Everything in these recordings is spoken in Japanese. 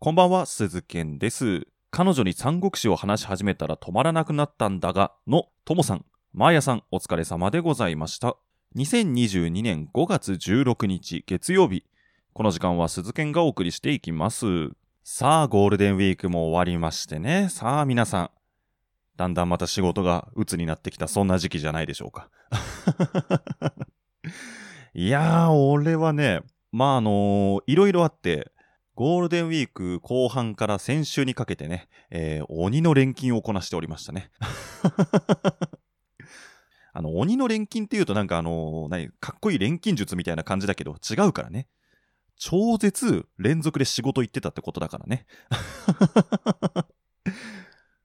こんばんは、鈴健です。彼女に三国志を話し始めたら止まらなくなったんだが、のともさん、まーやさん、お疲れ様でございました。2022年5月16日月曜日。この時間は鈴健がお送りしていきます。さあ、ゴールデンウィークも終わりましてね。さあ、皆さん。だんだんまた仕事が鬱になってきた、そんな時期じゃないでしょうか。いやー、俺はね、まああのーいろいろあって、ゴールデンウィーク後半から先週にかけてね、えー鬼の錬金をこなしておりましたね。あの、鬼の錬金っていうとなんかあの何、かっこいい錬金術みたいな感じだけど、違うからね。超絶連続で仕事行ってたってことだからね。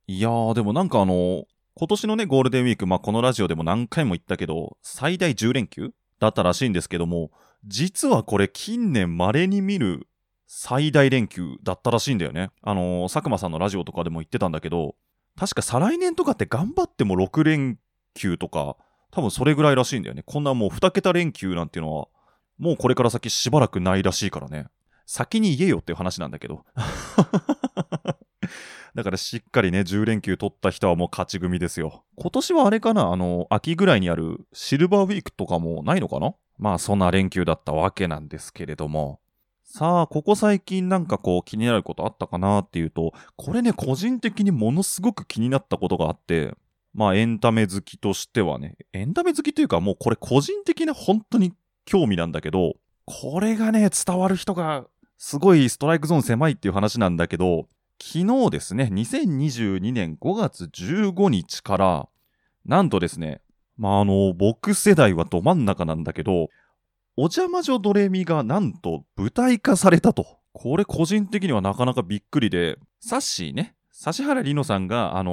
いやー、でもなんかあの今年のね、ゴールデンウィーク、まあ、このラジオでも何回も言ったけど、最大10連休だったらしいんですけども、実はこれ近年稀に見る最大連休だったらしいんだよね。あのー佐久間さんのラジオとかでも言ってたんだけど、確か再来年とかって頑張っても6連休とか、多分それぐらいらしいんだよね。こんなもう2桁連休なんていうのは、もうこれから先しばらくないらしいからね。先に言えよっていう話なんだけど。だからしっかりね、10連休取った人はもう勝ち組ですよ。今年はあれかなあの、秋ぐらいにあるシルバーウィークとかもないのかな？まあそんな連休だったわけなんですけれども。さあ、ここ最近なんかこう気になることあったかなっていうと、これね、個人的にものすごく気になったことがあって、まあエンタメ好きとしてはね、エンタメ好きというかもうこれ個人的な本当に興味なんだけど、これがね、伝わる人がすごいストライクゾーン狭いっていう話なんだけど、昨日ですね、2022年5月15日から、なんとですね、まあ、あの、僕世代はど真ん中なんだけど、お邪魔女ドレミがなんと舞台化されたと。これ個人的にはなかなかびっくりで、サッシーね、指原莉乃さんが、あの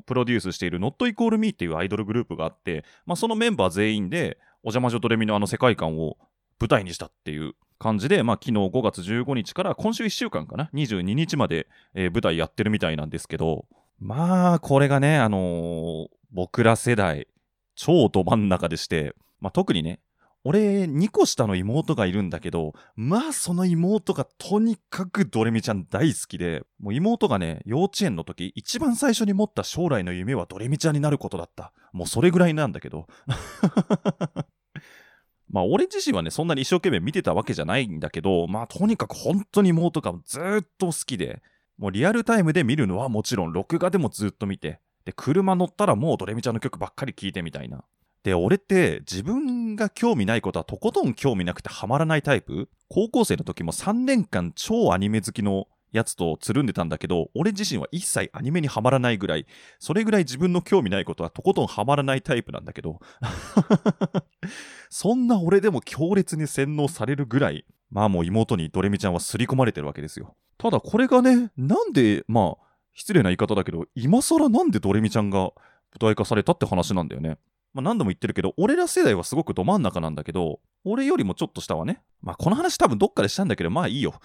ープロデュースしている Not Equal Me っていうアイドルグループがあって、まあ、そのメンバー全員で、お邪魔女ドレミのあの世界観を舞台にしたっていう感じで、まあ、昨日5月15日から今週1週間かな、22日まで、えー舞台やってるみたいなんですけど、まあ、これがね、あのー僕ら世代、超ど真ん中でして、まあ、特にね、俺、2個下の妹がいるんだけど、まあ、その妹がとにかくドレミちゃん大好きで、もう妹がね、幼稚園の時、一番最初に持った将来の夢はドレミちゃんになることだった。もうそれぐらいなんだけど。まあ、俺自身はね、そんなに一生懸命見てたわけじゃないんだけど、まあ、とにかく本当に妹がずっと好きで、もうリアルタイムで見るのはもちろん、録画でもずっと見て、で、車乗ったらもうドレミちゃんの曲ばっかり聴いてみたいな。で、俺って自分が興味ないことはとことん興味なくてハマらないタイプ？高校生の時も3年間超アニメ好きのやつとつるんでたんだけど、俺自身は一切アニメにハマらないぐらい、それぐらい自分の興味ないことはとことんハマらないタイプなんだけど、そんな俺でも強烈に洗脳されるぐらい、まあもう妹にドレミちゃんは刷り込まれてるわけですよ。ただこれがね、なんで、まあ、失礼な言い方だけど、今更なんでドレミちゃんが舞台化されたって話なんだよね。まあ何度も言ってるけど、俺ら世代はすごくど真ん中なんだけど、俺よりもちょっと下はね、まあこの話多分どっかでしたんだけど、まあいいよ。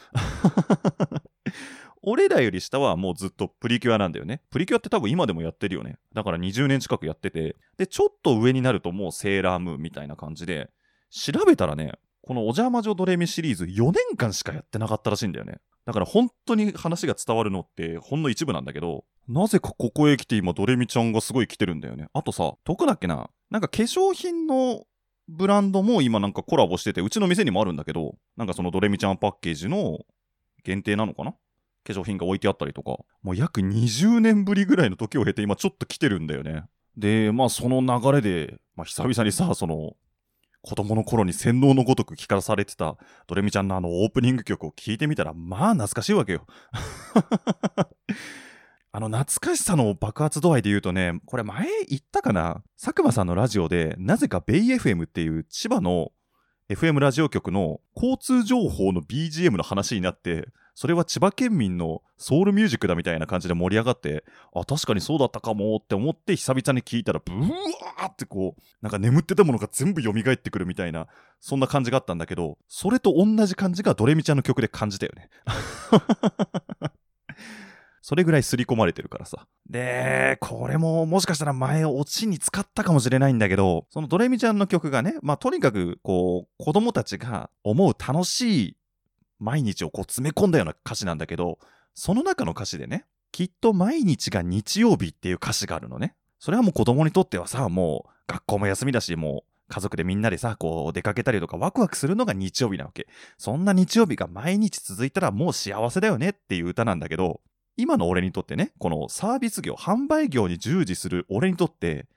俺らより下はもうずっとプリキュアなんだよね。プリキュアって多分今でもやってるよね。だから20年近くやってて、で、ちょっと上になるともうセーラームーンみたいな感じで、調べたらね、このお邪魔女ドレミシリーズ4年間しかやってなかったらしいんだよね。だから本当に話が伝わるのってほんの一部なんだけど、なぜかここへ来て今ドレミちゃんがすごい来てるんだよね。あとさ、どこだっけななんか化粧品のブランドも今なんかコラボしてて、うちの店にもあるんだけど、なんかそのドレミちゃんパッケージの限定なのかな化粧品が置いてあったりとか、もう約20年ぶりぐらいの時を経て今ちょっと来てるんだよね。で、まあその流れで、まあ久々にさ、その、子供の頃に洗脳のごとく聞かされてたドレミちゃんのあのオープニング曲を聴いてみたら、まあ懐かしいわけよ。あの懐かしさの爆発度合いで言うとね、これ前言ったかな？佐久間さんのラジオで、なぜかベイ FM っていう千葉の FM ラジオ局の交通情報の BGM の話になって、それは千葉県民のソウルミュージックだみたいな感じで盛り上がって、あ、確かにそうだったかもって思って久々に聞いたら、ブワーってこう、なんか眠ってたものが全部蘇ってくるみたいな、そんな感じがあったんだけど、それと同じ感じがドレミちゃんの曲で感じたよね。それぐらい刷り込まれてるからさ。で、これももしかしたら前オチに使ったかもしれないんだけど、そのドレミちゃんの曲がね、まあとにかくこう、子供たちが思う楽しい毎日をこう詰め込んだような歌詞なんだけど、その中の歌詞でね、きっと毎日が日曜日っていう歌詞があるのね。それはもう子供にとってはさ、もう学校も休みだし、もう家族でみんなでさ、こう出かけたりとかワクワクするのが日曜日なわけ。そんな日曜日が毎日続いたらもう幸せだよねっていう歌なんだけど、今の俺にとってね、このサービス業、販売業に従事する俺にとって、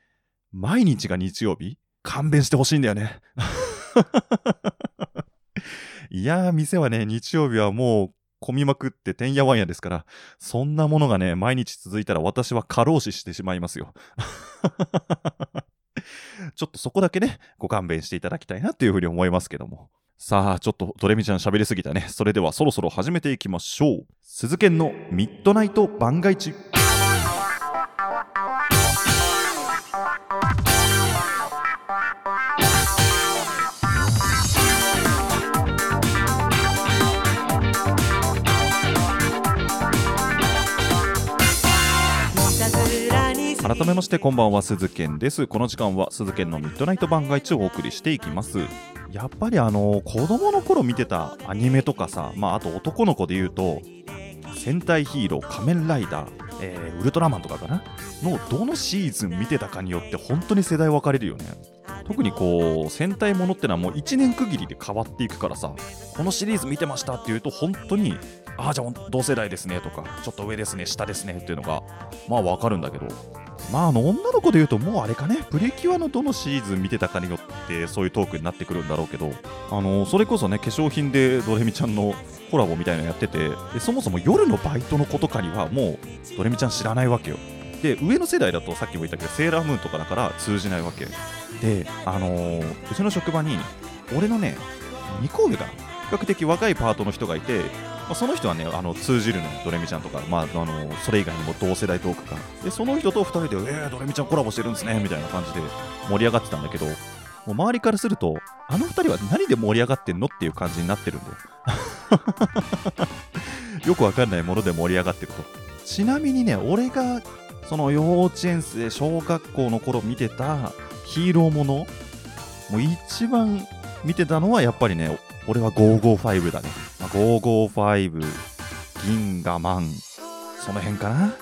毎日が日曜日勘弁してほしいんだよね。いやー、店はね、日曜日はもう混みまくっててんやわんやですから、そんなものがね、毎日続いたら私は過労死してしまいますよ。ちょっとそこだけね、ご勘弁していただきたいなっていうふうに思いますけども。さあ、ちょっとドレミちゃん喋りすぎたね。それではそろそろ始めていきましょう。鈴研のミッドナイト番外地。改めましてこんばんは鈴健です。この時間は鈴健のミッドナイト番外地をお送りしていきます。やっぱりあの子供の頃見てたアニメとかさまああと男の子で言うと戦隊ヒーロー仮面ライダー、えー、ウルトラマンとかかな？のどのシーズン見てたかによって本当に世代分かれるよね。特にこう戦隊ものってのはもう1年区切りで変わっていくからさこのシリーズ見てましたっていうと本当にああじゃあ同世代ですねとかちょっと上ですね下ですねっていうのがまあ分かるんだけどまあ、あの女の子で言うと、もうあれかね、プリキュアのどのシーズン見てたかによって、そういうトークになってくるんだろうけど、あのそれこそね、化粧品でドレミちゃんのコラボみたいなのやっててで、そもそも夜のバイトの子とかには、もうドレミちゃん知らないわけよ。で、上の世代だと、さっきも言ったけど、セーラームーンとかだから通じないわけ。で、あのー、うちの職場に、俺のね、2個上かな、比較的若いパートの人がいて、まあ、その人はねあの通じるのドレミちゃんとか、まあ、あのそれ以外にも同世代トークか。でその人と2人で「えー、ドレミちゃんコラボしてるんですね」みたいな感じで盛り上がってたんだけどもう周りからするとあの2人は何で盛り上がってんのっていう感じになってるんだよ。よくわかんないもので盛り上がってると。ちなみにね俺がその幼稚園生小学校の頃見てたヒーローものもう一番見てたのはやっぱりね俺は555だね。555、銀河マン、その辺かな？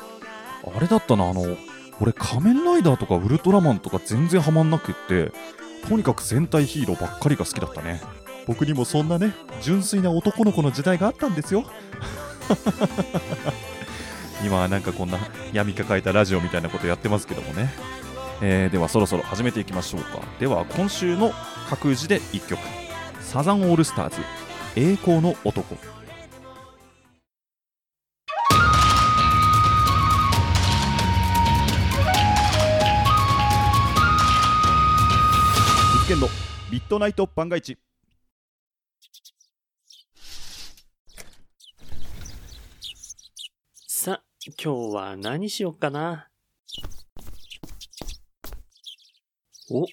あれだったな、あの、俺仮面ライダーとかウルトラマンとか全然ハマんなくって、とにかく戦隊ヒーローばっかりが好きだったね。僕にもそんなね、純粋な男の子の時代があったんですよ。今はなんかこんな闇抱えたラジオみたいなことやってますけどもね。えー、ではそろそろ始めていきましょうか。では今週の各自で1曲。サザンオールスターズ栄光の男。実験のミッドナイト番外地さ今日は何しよっかな？お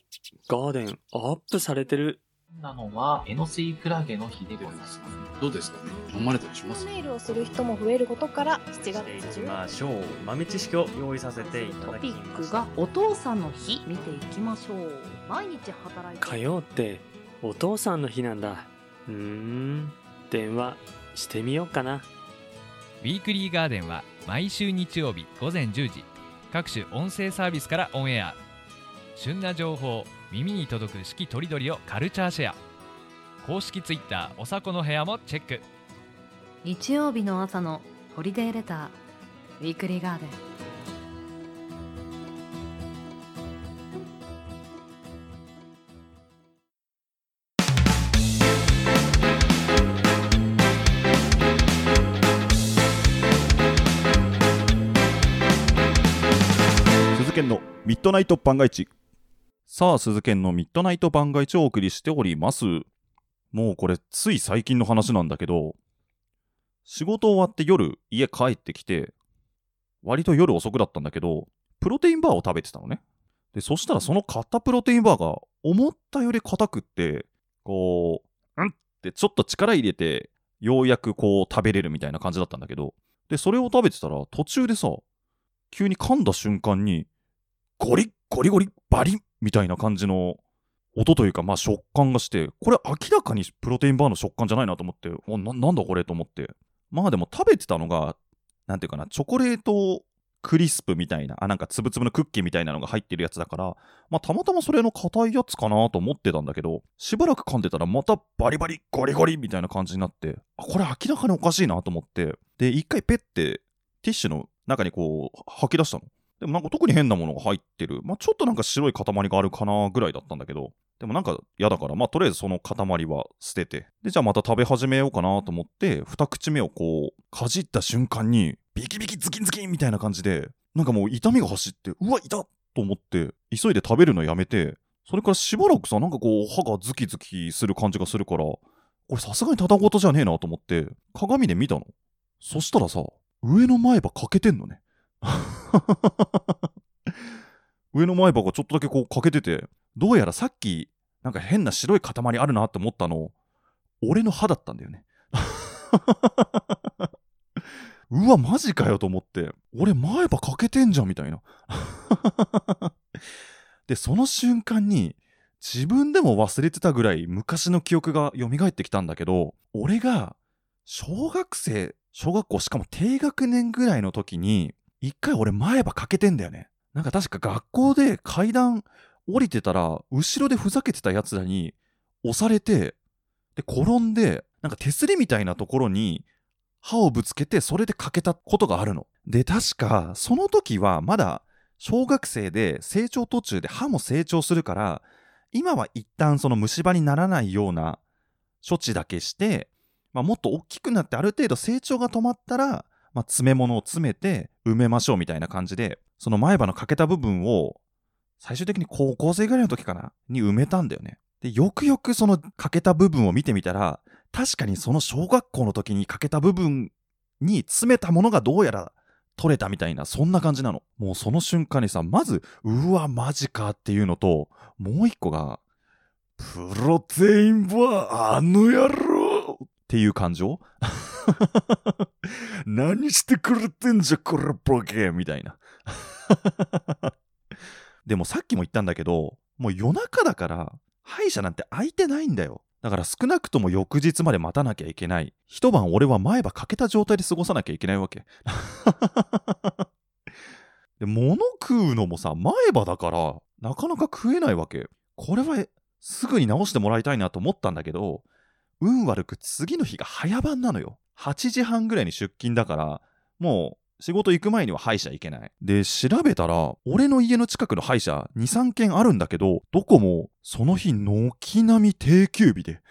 ガーデンアップされてるなのは、エノスイクラゲの日でございます。どうですかね飲まれたりします？メールをする人も増えることから7月10日。ましょう。豆知識を用意させていただきまトピックがお父さんの日見ていきましょう。毎日働いて。火曜ってお父さんの日なんだ。うーん。電話してみようかな。ウィークリーガーデンは毎週日曜日午前10時各種音声サービスからオンエア旬な情報耳に届く四季とりどりをカルチャーシェア。公式ツイッターおさこの部屋もチェック。日曜日の朝のホリデーレターウィークリーガーデン。鈴研のミッドナイト番外地さあ、鈴研のミッドナイト番外地をお送りしております。もうこれ、つい最近の話なんだけど、仕事終わって夜、家帰ってきて、割と夜遅くだったんだけど、プロテインバーを食べてたのね。で、そしたらその買ったプロテインバーが思ったより硬くって、こう、うん？ってちょっと力入れて、ようやくこう食べれるみたいな感じだったんだけど、で、それを食べてたら途中でさ、急に噛んだ瞬間に、ゴリッゴリゴリバリッみたいな感じの音というか、まあ食感がして、これ明らかにプロテインバーの食感じゃないなと思って、おななんだこれと思って。まあでも食べてたのが、なんていうかな、チョコレートクリスプみたいな、あ、なんかつぶつぶのクッキーみたいなのが入ってるやつだから、まあたまたまそれの硬いやつかなと思ってたんだけど、しばらく噛んでたらまたバリバリゴリゴリみたいな感じになって、あ、これ明らかにおかしいなと思って、で、一回ペッてティッシュの中にこう吐き出したの。でもなんか特に変なものが入ってる。まあちょっとなんか白い塊があるかなぐらいだったんだけど、でもなんか嫌だから、まあとりあえずその塊は捨てて、で、じゃあまた食べ始めようかなと思って、二口目をこう、かじった瞬間に、ビキビキズキンズキンみたいな感じで、なんかもう痛みが走って、うわ、痛っと思って、急いで食べるのやめて、それからしばらくさ、なんかこう、歯がズキズキする感じがするから、これさすがにただごとじゃねえなと思って、鏡で見たの。そしたらさ、上の前歯欠けてんのね。上の前歯がちょっとだけこう欠けてて、どうやらさっき、なんか変な白い塊あるなって思ったの、俺の歯だったんだよね。うわ、マジかよと思って、俺前歯欠けてんじゃんみたいな。で、その瞬間に、自分でも忘れてたぐらい昔の記憶が蘇ってきたんだけど、俺が、小学生、小学校しかも低学年ぐらいの時に、一回俺前歯欠けてんだよね。なんか確か学校で階段降りてたら、後ろでふざけてた奴らに押されて、で、転んで、なんか手すりみたいなところに歯をぶつけて、それで欠けたことがあるの。で、確か、その時はまだ小学生で成長途中で歯も成長するから、今は一旦その虫歯にならないような処置だけして、まあ、もっと大きくなってある程度成長が止まったら、まあ、詰め物を詰めて埋めましょうみたいな感じで、その前歯の欠けた部分を最終的に高校生ぐらいの時かなに埋めたんだよね。で、よくよくその欠けた部分を見てみたら、確かにその小学校の時に欠けた部分に詰めたものがどうやら取れたみたいな、そんな感じなの。もうその瞬間にさ、まず、うわ、マジかっていうのと、もう一個が、プロテインバー、あの野郎っていう感情 何してくれてんじゃ、これボケみたいな。でもさっきも言ったんだけど、もう夜中だから、歯医者なんて開いてないんだよ。だから少なくとも翌日まで待たなきゃいけない。一晩俺は前歯欠けた状態で過ごさなきゃいけないわけ。で、物食うのもさ、前歯だから、なかなか食えないわけ。これは、すぐに直してもらいたいなと思ったんだけど、運悪く次の日が早番なのよ。8時半ぐらいに出勤だから、もう仕事行く前には歯医者行けない。で、調べたら、俺の家の近くの歯医者2、3軒あるんだけど、どこもその日軒並み定休日で。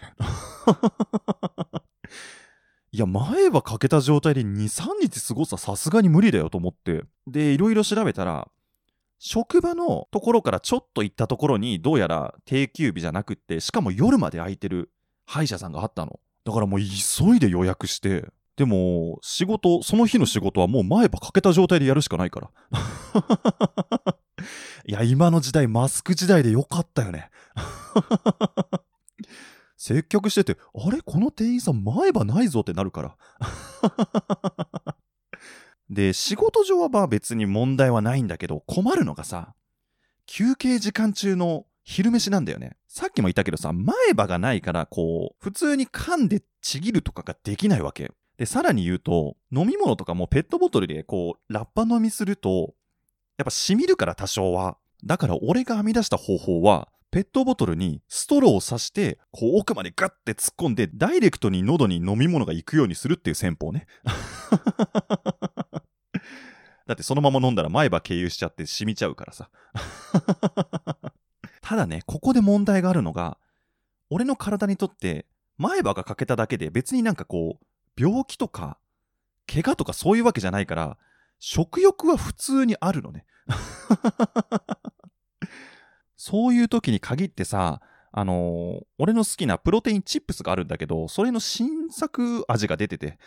いや、前歯欠けた状態で2、3日過ごすはさすがに無理だよと思って。で、いろいろ調べたら、職場のところからちょっと行ったところにどうやら定休日じゃなくって、しかも夜まで空いてる歯医者さんがあったの。だからもう急いで予約して、でも仕事、その日の仕事はもう前歯欠けた状態でやるしかないから。いや、今の時代マスク時代でよかったよね。接客してて、あれ？この店員さん前歯ないぞってなるから。で、仕事上はまあ別に問題はないんだけど、困るのがさ、休憩時間中の昼飯なんだよね。さっきも言ったけどさ、前歯がないから、こう、普通に噛んでちぎるとかができないわけ。で、さらに言うと、飲み物とかもペットボトルでこう、ラッパ飲みすると、やっぱ染みるから多少は。だから俺が編み出した方法は、ペットボトルにストローを刺して、こう奥までガッて突っ込んで、ダイレクトに喉に飲み物が行くようにするっていう戦法ね。だってそのまま飲んだら前歯経由しちゃって染みちゃうからさ。ただね、ここで問題があるのが、俺の体にとって前歯が欠けただけで別になんかこう、病気とか、怪我とかそういうわけじゃないから、食欲は普通にあるのね。そういう時に限ってさ、あのー俺の好きなプロテインチップスがあるんだけど、それの新作味が出てて、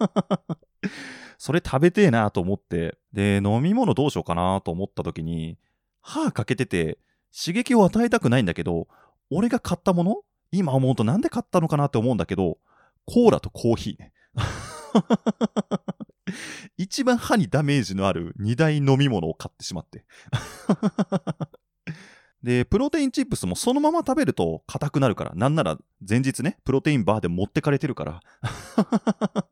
それ食べてえなと思って、で、飲み物どうしようかなと思った時に、歯かけてて、刺激を与えたくないんだけど、俺が買ったもの？今思うとなんで買ったのかなって思うんだけど、コーラとコーヒーね。一番歯にダメージのある二大飲み物を買ってしまって。で、プロテインチップスもそのまま食べると硬くなるから、なんなら前日ね、プロテインバーで持ってかれてるから。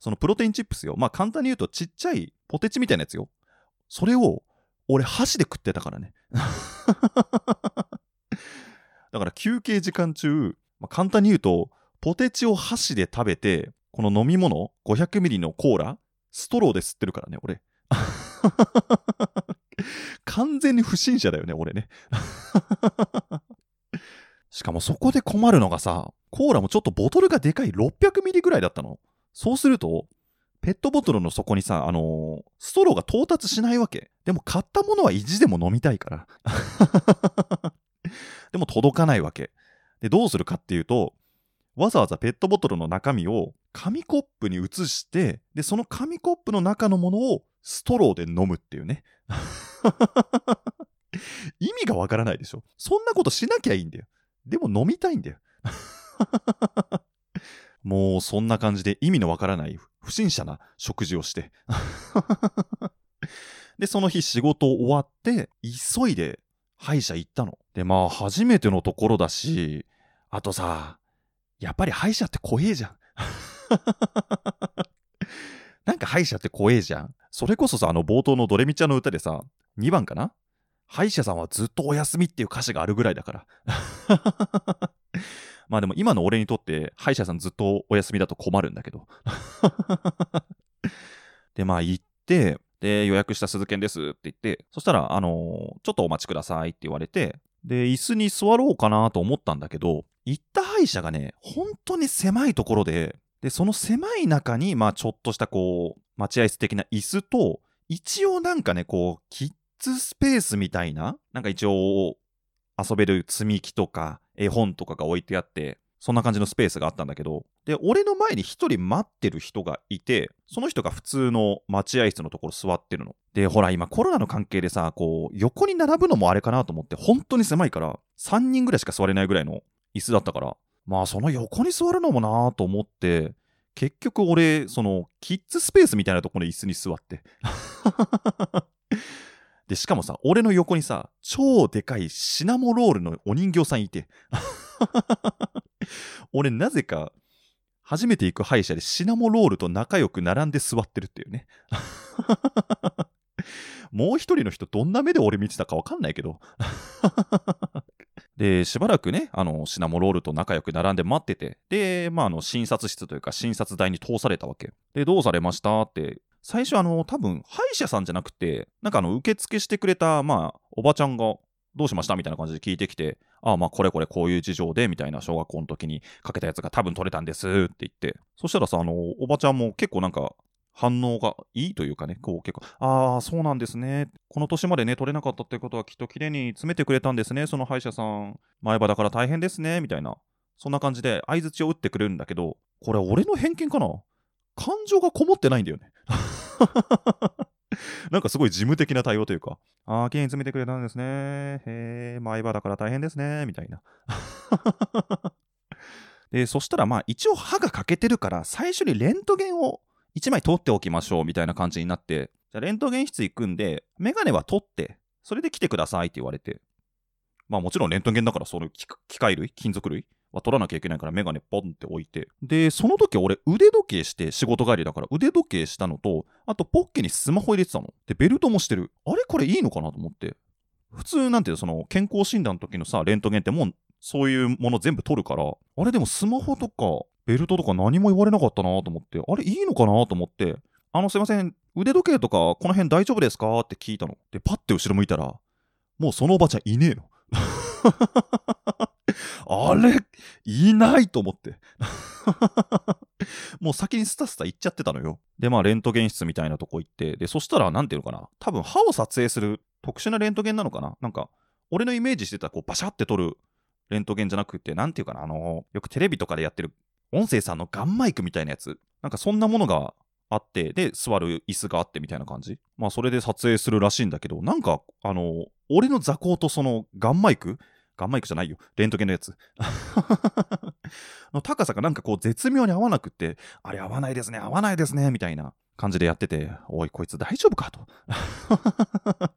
そのプロテインチップスよ。まあ簡単に言うとちっちゃいポテチみたいなやつよ。それを俺箸で食ってたからね。だから休憩時間中、まあ、簡単に言うと、ポテチを箸で食べて、この飲み物、500ミリのコーラ、ストローで吸ってるからね、俺。完全に不審者だよね、俺ね。しかもそこで困るのがさ、コーラもちょっとボトルがでかい600ミリぐらいだったの。そうすると、ペットボトルの底にさ、あのーストローが到達しないわけ。でも買ったものは意地でも飲みたいから。でも届かないわけ。で、どうするかっていうと、わざわざペットボトルの中身を紙コップに移して、で、その紙コップの中のものをストローで飲むっていうね。意味がわからないでしょ。そんなことしなきゃいいんだよ。でも飲みたいんだよ。もうそんな感じで意味のわからない不審者な食事をして。で、その日仕事終わって、急いで歯医者行ったの。で、まあ初めてのところだし、あとさ、やっぱり歯医者って怖えじゃん。なんか歯医者って怖えじゃん。それこそさ、あの冒頭のドレミちゃんの歌でさ、2番かな？歯医者さんはずっとお休みっていう歌詞があるぐらいだから。まあでも今の俺にとって歯医者さんずっとお休みだと困るんだけど。で、まあ行って、で、予約した鈴研ですって言って、そしたら、あのーちょっとお待ちくださいって言われて、で、椅子に座ろうかなと思ったんだけど、行った歯医者がね、本当に狭いところで、で、その狭い中に、まあちょっとしたこう、待合室的な椅子と、一応なんかね、こう、キッズスペースみたいな、なんか一応、遊べる積み木とか絵本とかが置いてあって、そんな感じのスペースがあったんだけど、で、俺の前に一人待ってる人がいて、その人が普通の待合室のところ座ってるの。で、ほら、今コロナの関係でさ、こう、横に並ぶのもあれかなと思って、本当に狭いから、3人ぐらいしか座れないぐらいの椅子だったから、まあ、その横に座るのもなと思って、結局俺、その、キッズスペースみたいなところの椅子に座って。で、しかもさ、俺の横にさ、超でかいシナモロールのお人形さんいて。俺、なぜか、初めて行く歯医者でシナモロールと仲良く並んで座ってるっていうね。もう一人の人どんな目で俺見てたかわかんないけど。で、しばらくね、あの、シナモロールと仲良く並んで待ってて、で、まあ、あの、診察室というか診察台に通されたわけ。で、どうされましたって、最初あの、多分、歯医者さんじゃなくて、なんかあの、受付してくれた、まあ、おばちゃんが、どうしましたみたいな感じで聞いてきて、ああ、まあ、これこれこういう事情で、みたいな小学校の時にかけたやつが多分取れたんですって言って、そしたらさ、あの、おばちゃんも結構なんか、反応がいいというかね、こう結構、ああ、そうなんですね。この年までね、取れなかったってことはきっと綺麗に詰めてくれたんですね、その歯医者さん。前歯だから大変ですね、みたいな。そんな感じで相槌を打ってくれるんだけど、これ俺の偏見かな？感情がこもってないんだよね。なんかすごい事務的な対応というか、ああ、綺麗に詰めてくれたんですね。へえ、前歯だから大変ですね、みたいな。で、そしたらまあ一応歯が欠けてるから、最初にレントゲンを1枚取っておきましょうみたいな感じになって、じゃレントゲン室行くんで、メガネは取って、それで来てくださいって言われて、まあもちろんレントゲンだからその機械類、金属類は取らなきゃいけないからメガネポンって置いて、で、その時俺腕時計して仕事帰りだから腕時計したのと、あとポッケにスマホ入れてたの。で、ベルトもしてる。あれこれいいのかなと思って。普通なんていうその健康診断の時のさ、レントゲンってもうそういうもの全部取るから、あれでもスマホとかベルトとか何も言われなかったなと思って、あれいいのかなと思って、あのすいません、腕時計とかこの辺大丈夫ですかって聞いたの。で、パッて後ろ向いたら、もうそのおばちゃんいねえの。あれいないと思って。もう先にスタスタ行っちゃってたのよ。で、まあ、レントゲン室みたいなとこ行って、で、そしたら、なんていうのかな。多分、歯を撮影する特殊なレントゲンなのかな。なんか、俺のイメージしてた、こう、バシャって撮るレントゲンじゃなくて、なんていうかな、あの、よくテレビとかでやってる、音声さんのガンマイクみたいなやつ。なんか、そんなものがあって、で、座る椅子があってみたいな感じ。まあ、それで撮影するらしいんだけど、なんか、あの、俺の座高とそのガンマイクガンマイクじゃないよ。レントゲンのやつ。の高さがなんかこう絶妙に合わなくって、あれ合わないですね、合わないですね、みたいな感じでやってて、おい、こいつ大丈夫かと。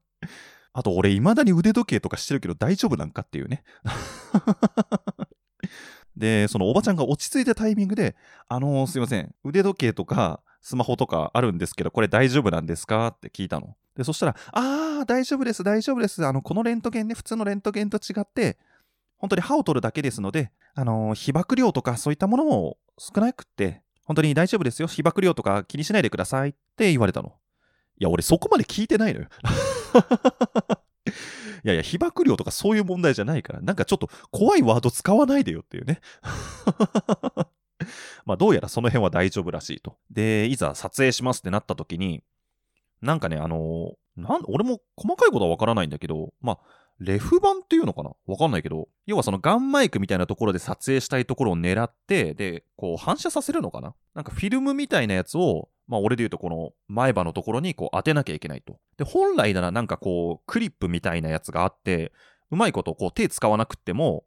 あと俺未だに腕時計とかしてるけど大丈夫なんかっていうね。で、そのおばちゃんが落ち着いたタイミングで、あのーすいません、腕時計とかスマホとかあるんですけど、これ大丈夫なんですか？って聞いたの。で、そしたら、あー、大丈夫です、大丈夫です。あの、このレントゲンね、普通のレントゲンと違って、本当に歯を取るだけですので、あの被曝量とかそういったものも少なくって、本当に大丈夫ですよ。被曝量とか気にしないでくださいって言われたの。いや、俺そこまで聞いてないのよ。いやいや、被曝量とかそういう問題じゃないから、なんかちょっと怖いワード使わないでよっていうね。まあ、どうやらその辺は大丈夫らしいと。で、いざ撮影しますってなった時に、なんかね、あのなん俺も細かいことはわからないんだけど、まあ、レフ板っていうのかな？わかんないけど、要はそのガンマイクみたいなところで撮影したいところを狙って、で、こう反射させるのかな？なんかフィルムみたいなやつを、まあ俺で言うとこの前歯のところにこう当てなきゃいけないと。で、本来ならなんかこうクリップみたいなやつがあって、うまいことこう手使わなくっても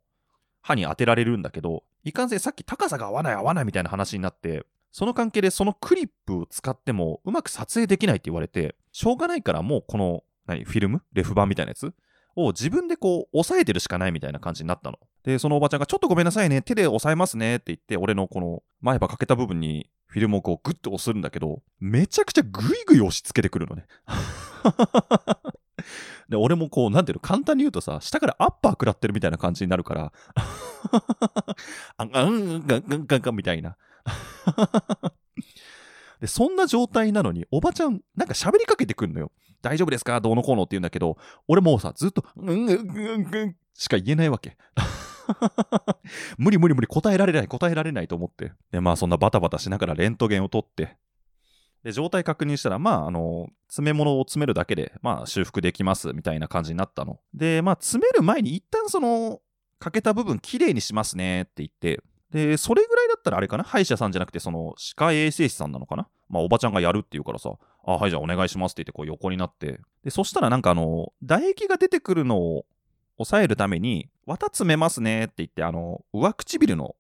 歯に当てられるんだけど、いかんせんさっき高さが合わない合わないみたいな話になって、その関係でそのクリップを使ってもうまく撮影できないって言われて、しょうがないからもうこの、何、フィルム？レフ板みたいなやつ？を自分でこう押さえてるしかないみたいな感じになったの。で、そのおばちゃんがちょっとごめんなさいね、手で押さえますねって言って、俺のこの前歯かけた部分にフィルムをこうグッと押すんだけど、めちゃくちゃグイグイ押し付けてくるのね。で、俺もこう、なんていうの、簡単に言うとさ、下からアッパー食らってるみたいな感じになるから、あんがんがんがんがんがんみたいな。で、そんな状態なのに、おばちゃん、なんか喋りかけてくんのよ。大丈夫ですか？どうのこうのって言うんだけど、俺もうさ、ずっと、うんうんうんうんしか言えないわけ。無理無理無理、答えられない、答えられないと思って。で、まあそんなバタバタしながらレントゲンを取って、で、状態確認したら、まあ、あの、詰め物を詰めるだけで、まあ、修復できます、みたいな感じになったの。で、まあ、詰める前に一旦その、欠けた部分きれいにしますねって言って、で、それぐらいだったらあれかな？歯医者さんじゃなくて、その、歯科衛生士さんなのかな？まあ、おばちゃんがやるって言うからさ、あ、はい、じゃあお願いしますって言って、こう横になって、で、そしたらなんかあの、唾液が出てくるのを抑えるために、綿詰めますねって言って、あの、上唇の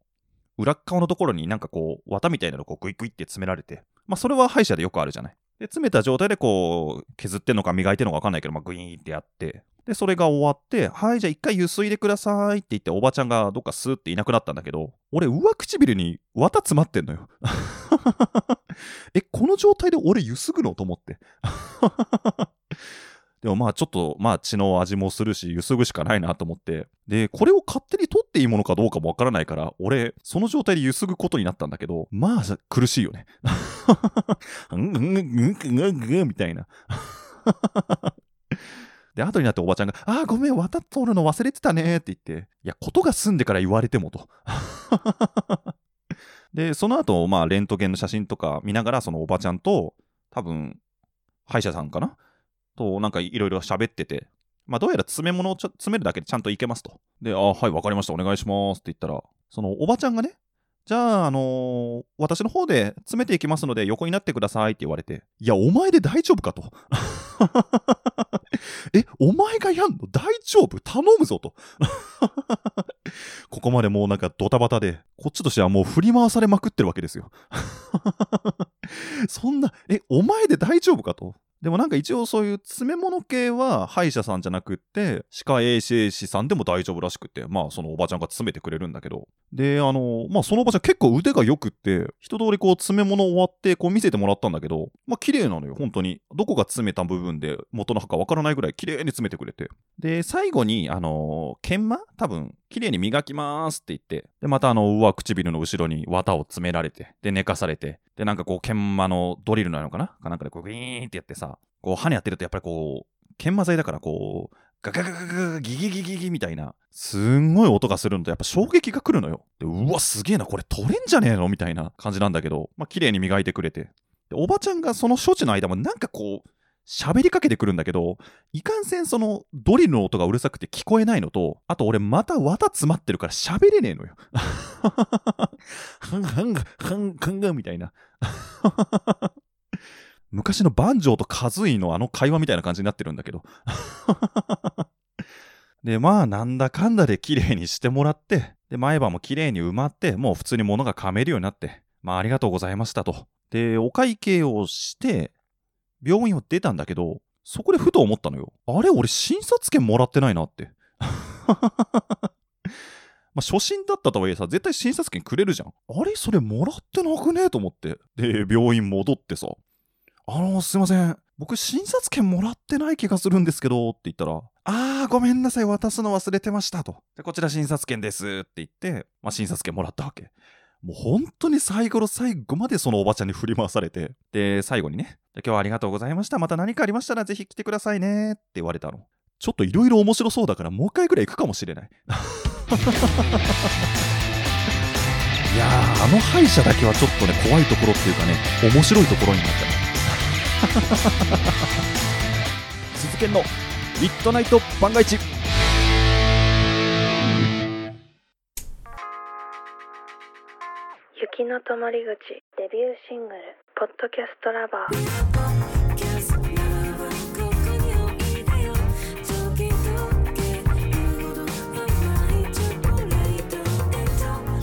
裏側のところになんかこう、綿みたいなのをこうグイグイって詰められて、まあそれは歯医者でよくあるじゃない。で、詰めた状態でこう、削ってんのか磨いてんのかわかんないけど、まあグイーンってやって、で、それが終わって、はい、じゃあ一回ゆすいでくださいって言って、おばちゃんがどっかスーっていなくなったんだけど、俺、上唇に綿詰まってんのよ。え、この状態で俺ゆすぐの？と思って。でもまあちょっと、まあ血の味もするし、ゆすぐしかないなと思って。で、これを勝手に取っていいものかどうかもわからないから、俺、その状態でゆすぐことになったんだけど、まあ苦しいよね。うんうんうんうんうんみたいな。で、後になっておばちゃんが、あーごめん、渡っとるの忘れてたねって言って、いや、ことが済んでから言われてもと。で、その後、まあ、レントゲンの写真とか見ながら、そのおばちゃんと、多分、歯医者さんかなと、なんかいろいろ喋ってて、まあ、どうやら詰め物を詰めるだけでちゃんといけますと。で、あはい、わかりました、お願いしますって言ったら、そのおばちゃんがね、じゃあ、あのー私の方で詰めていきますので横になってくださいって言われて、いや、お前で大丈夫かと。え、お前がやんの？大丈夫？頼むぞと。ここまでもうなんかドタバタで、こっちとしてはもう振り回されまくってるわけですよ。そんな、え、お前で大丈夫かと。でもなんか一応そういう詰め物系は歯医者さんじゃなくって、歯科衛生士さんでも大丈夫らしくて、まあそのおばちゃんが詰めてくれるんだけど。で、あの、まあそのおばちゃん結構腕が良くって、一通りこう詰め物終わってこう見せてもらったんだけど、まあ綺麗なのよ、本当に。どこが詰めた部分で元の歯かわからないぐらい綺麗に詰めてくれて。で、最後に、あの、研磨？多分、綺麗に磨きますって言って、で、またあの、上唇の後ろに綿を詰められて、で、寝かされて、で、なんかこう、研磨のドリルなのかな？かなんかでこう、グイーンってやってさ、こう、歯に当てるとやっぱりこう、研磨剤だからこう、ガガガガガガギギギギギみたいな、すんごい音がするのとやっぱ衝撃が来るのよ。で、うわ、すげえな、これ取れんじゃねえのみたいな感じなんだけど、まあ、綺麗に磨いてくれて。で、おばちゃんがその処置の間もなんかこう、喋りかけてくるんだけど、いかんせんそのドリルの音がうるさくて聞こえないのと、あと俺また綿詰まってるから喋れねえのよ。ハンハンガハンハンガみたいな。昔のバンジョーとカズイのあの会話みたいな感じになってるんだけど。で、まあ、なんだかんだで綺麗にしてもらって、で、前歯も綺麗に埋まって、もう普通に物が噛めるようになって、まあ、ありがとうございましたと。で、お会計をして、病院を出たんだけど、そこでふと思ったのよ。あれ俺診察券もらってないなって。まあ初心だったとはいえさ、絶対診察券くれるじゃん。あれそれもらってなくね？と思って。で、病院戻ってさ、あのすいません。僕診察券もらってない気がするんですけど、って言ったら、あー、ごめんなさい、渡すの忘れてましたと。で、こちら診察券ですって言って、まあ、診察券もらったわけ。もう本当に最後の最後までそのおばちゃんに振り回されて、で、最後にね、今日はありがとうございました。また何かありましたらぜひ来てくださいねって言われたの。ちょっといろいろ面白そうだからもう一回くらい行くかもしれない。いやー、あの歯医者だけはちょっとね、怖いところっていうかね、面白いところになったね。鈴研のミッドナイト番外地雪の止まり口。デビューシングル「ポッドキャストラバー」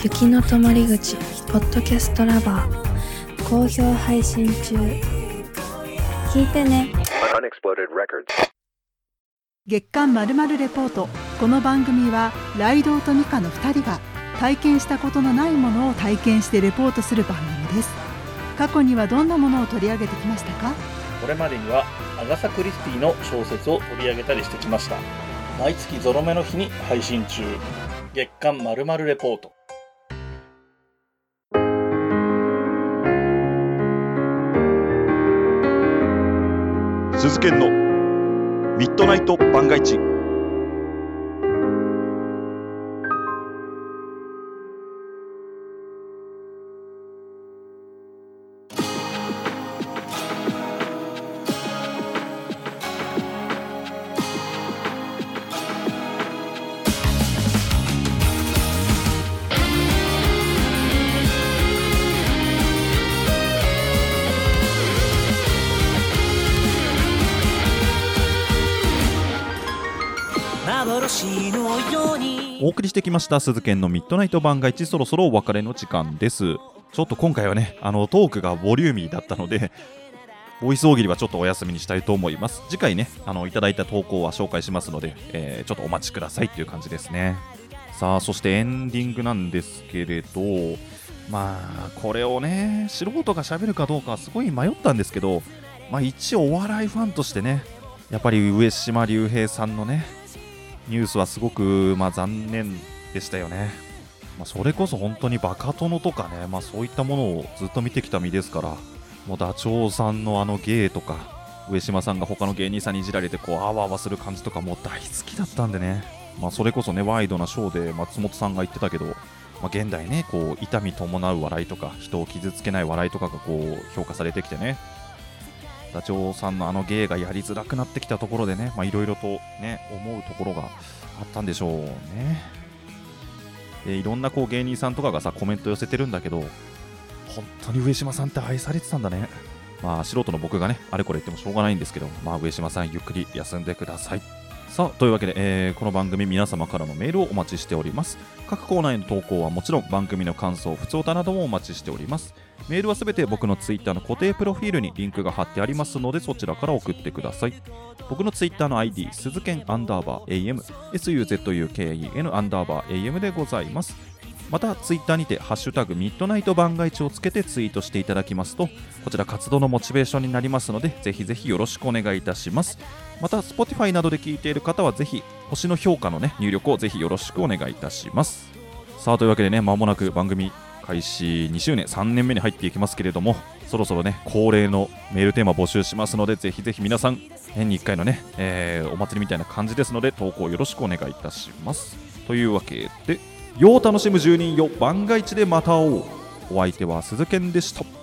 雪の止まり口。ポッドキャストラバー。好評配信中。聞いてね。月刊まるまるレポート。この番組はライドウとミカの2人が体験したことのないものを体験してレポートする番組です。過去にはどんなものを取り上げてきましたか？これまでにはアガサ・クリスティの小説を取り上げたりしてきました。毎月ゾロ目の日に配信中。月刊まるまるレポート。鈴研のミッドナイト番外地お送りしてきました鈴研のミッドナイト番外地そろそろお別れの時間です。ちょっと今回はねあのトークがボリューミーだったのでボイス大喜利はちょっとお休みにしたいと思います。次回ねあのいただいた投稿は紹介しますので、えーちょっとお待ちくださいっていう感じですね。さあそしてエンディングなんですけれどまあこれをね素人が喋るかどうかすごい迷ったんですけどまあ一応お笑いファンとしてねやっぱり上島竜兵さんのねニュースはすごく、まあ、残念でしたよね。まあ、それこそ本当にバカ殿とかね、まあ、そういったものをずっと見てきた身ですから、もうダチョウさんのあの芸とか、上島さんが他の芸人さんにいじられてこうあわあわする感じとかもう大好きだったんでね、まあ、それこそねワイドなショーで松本さんが言ってたけど、まあ、現代ねこう痛み伴う笑いとか人を傷つけない笑いとかがこう評価されてきてねダチョウさんのあの芸がやりづらくなってきたところでね、まあいろいろとね、思うところがあったんでしょうね。で、いろんなこう芸人さんとかがさ、コメント寄せてるんだけど、本当に上島さんって愛されてたんだね。まあ素人の僕がね、あれこれ言ってもしょうがないんですけど、まあ上島さんゆっくり休んでください。さあ、というわけで、えーこの番組皆様からのメールをお待ちしております。各コーナーへの投稿はもちろん番組の感想、不通歌などもお待ちしております。メールはすべて僕のツイッターの固定プロフィールにリンクが貼ってありますのでそちらから送ってください。僕のツイッターの ID、鈴剣アンダーバー AM、SUZUKEN アンダーバー AM でございます。また、ツイッターにて、ハッシュタグミッドナイト番外地をつけてツイートしていただきますと、こちら活動のモチベーションになりますので、ぜひぜひよろしくお願いいたします。また、Spotify などで聞いている方は、ぜひ、星の評価のね、入力をぜひよろしくお願いいたします。さあ、というわけでね、まもなく番組開始2周年、3年目に入っていきますけれども、そろそろね、恒例のメールテーマ募集しますので、ぜひぜひ皆さん、年に1回のね、えーお祭りみたいな感じですので、投稿よろしくお願いいたします。というわけで、よう楽しむ住人よ、万が一でまた会おう。お相手は鈴賢でした。